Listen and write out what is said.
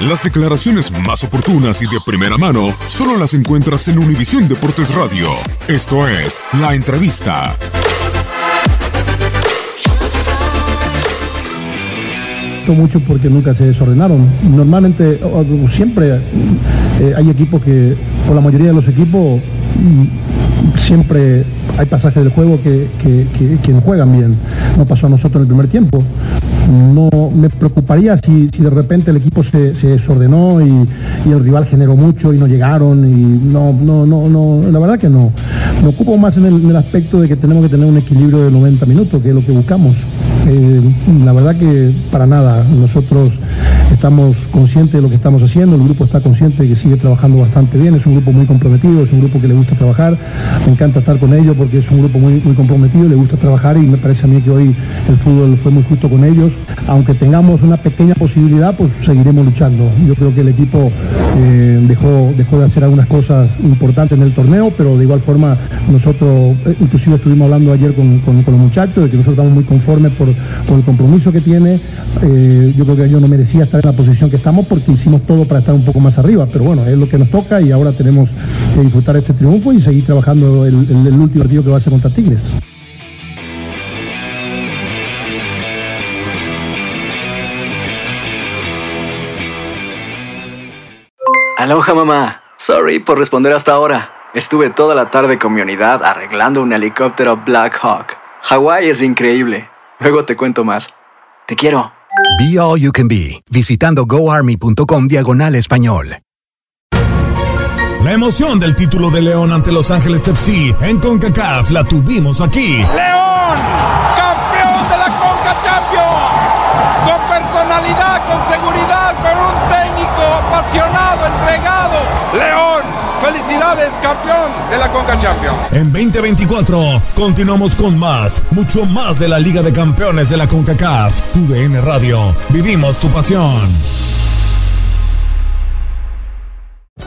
Las declaraciones más oportunas y de primera mano solo las encuentras en Univisión Deportes Radio. Esto es La Entrevista. mucho porque nunca se desordenaron. Normalmente, siempre eh, hay equipos que, o la mayoría de los equipos, mm, siempre hay pasajes del juego que, juegan bien. No pasó a nosotros en el primer tiempo. No me preocuparía si, si de repente el equipo se, se desordenó y, y el rival generó mucho y no llegaron y no, no, no, no, la verdad que no. Me ocupo más en el, en el aspecto de que tenemos que tener un equilibrio de 90 minutos, que es lo que buscamos. Eh, la verdad que para nada, nosotros estamos conscientes de lo que estamos haciendo, el grupo está consciente de que sigue trabajando bastante bien, es un grupo muy comprometido, es un grupo que le gusta trabajar, me encanta estar con ellos porque es un grupo muy, muy comprometido, le gusta trabajar y me parece a mí que hoy el fútbol fue muy justo con ellos, aunque tengamos una pequeña posibilidad, pues seguiremos luchando. Yo creo que el equipo eh, dejó, dejó de hacer algunas cosas importantes en el torneo, pero de igual forma nosotros, eh, inclusive estuvimos hablando ayer con, con- con los muchachos, de que nosotros estamos muy conformes por, por el compromiso que tiene. Eh, yo creo que yo no merecía estar en la posición que estamos porque hicimos todo para estar un poco más arriba, pero bueno, es lo que nos toca y ahora tenemos que disfrutar este triunfo y seguir trabajando el, el- último partido que va a ser contra Tigres. Aloha mamá. Sorry por responder hasta ahora. Estuve toda la tarde con mi unidad arreglando un helicóptero Black Hawk. Hawái es increíble. Luego te cuento más. Te quiero. Be All You Can Be, visitando goarmy.com diagonal español. La emoción del título de León ante Los Ángeles FC en CONCACAF la tuvimos aquí. ¡León! ¡Felicidades, campeón de la CONCA Champions! En 2024 continuamos con más, mucho más de la Liga de Campeones de la CONCACAF. Tu DN Radio. Vivimos tu pasión.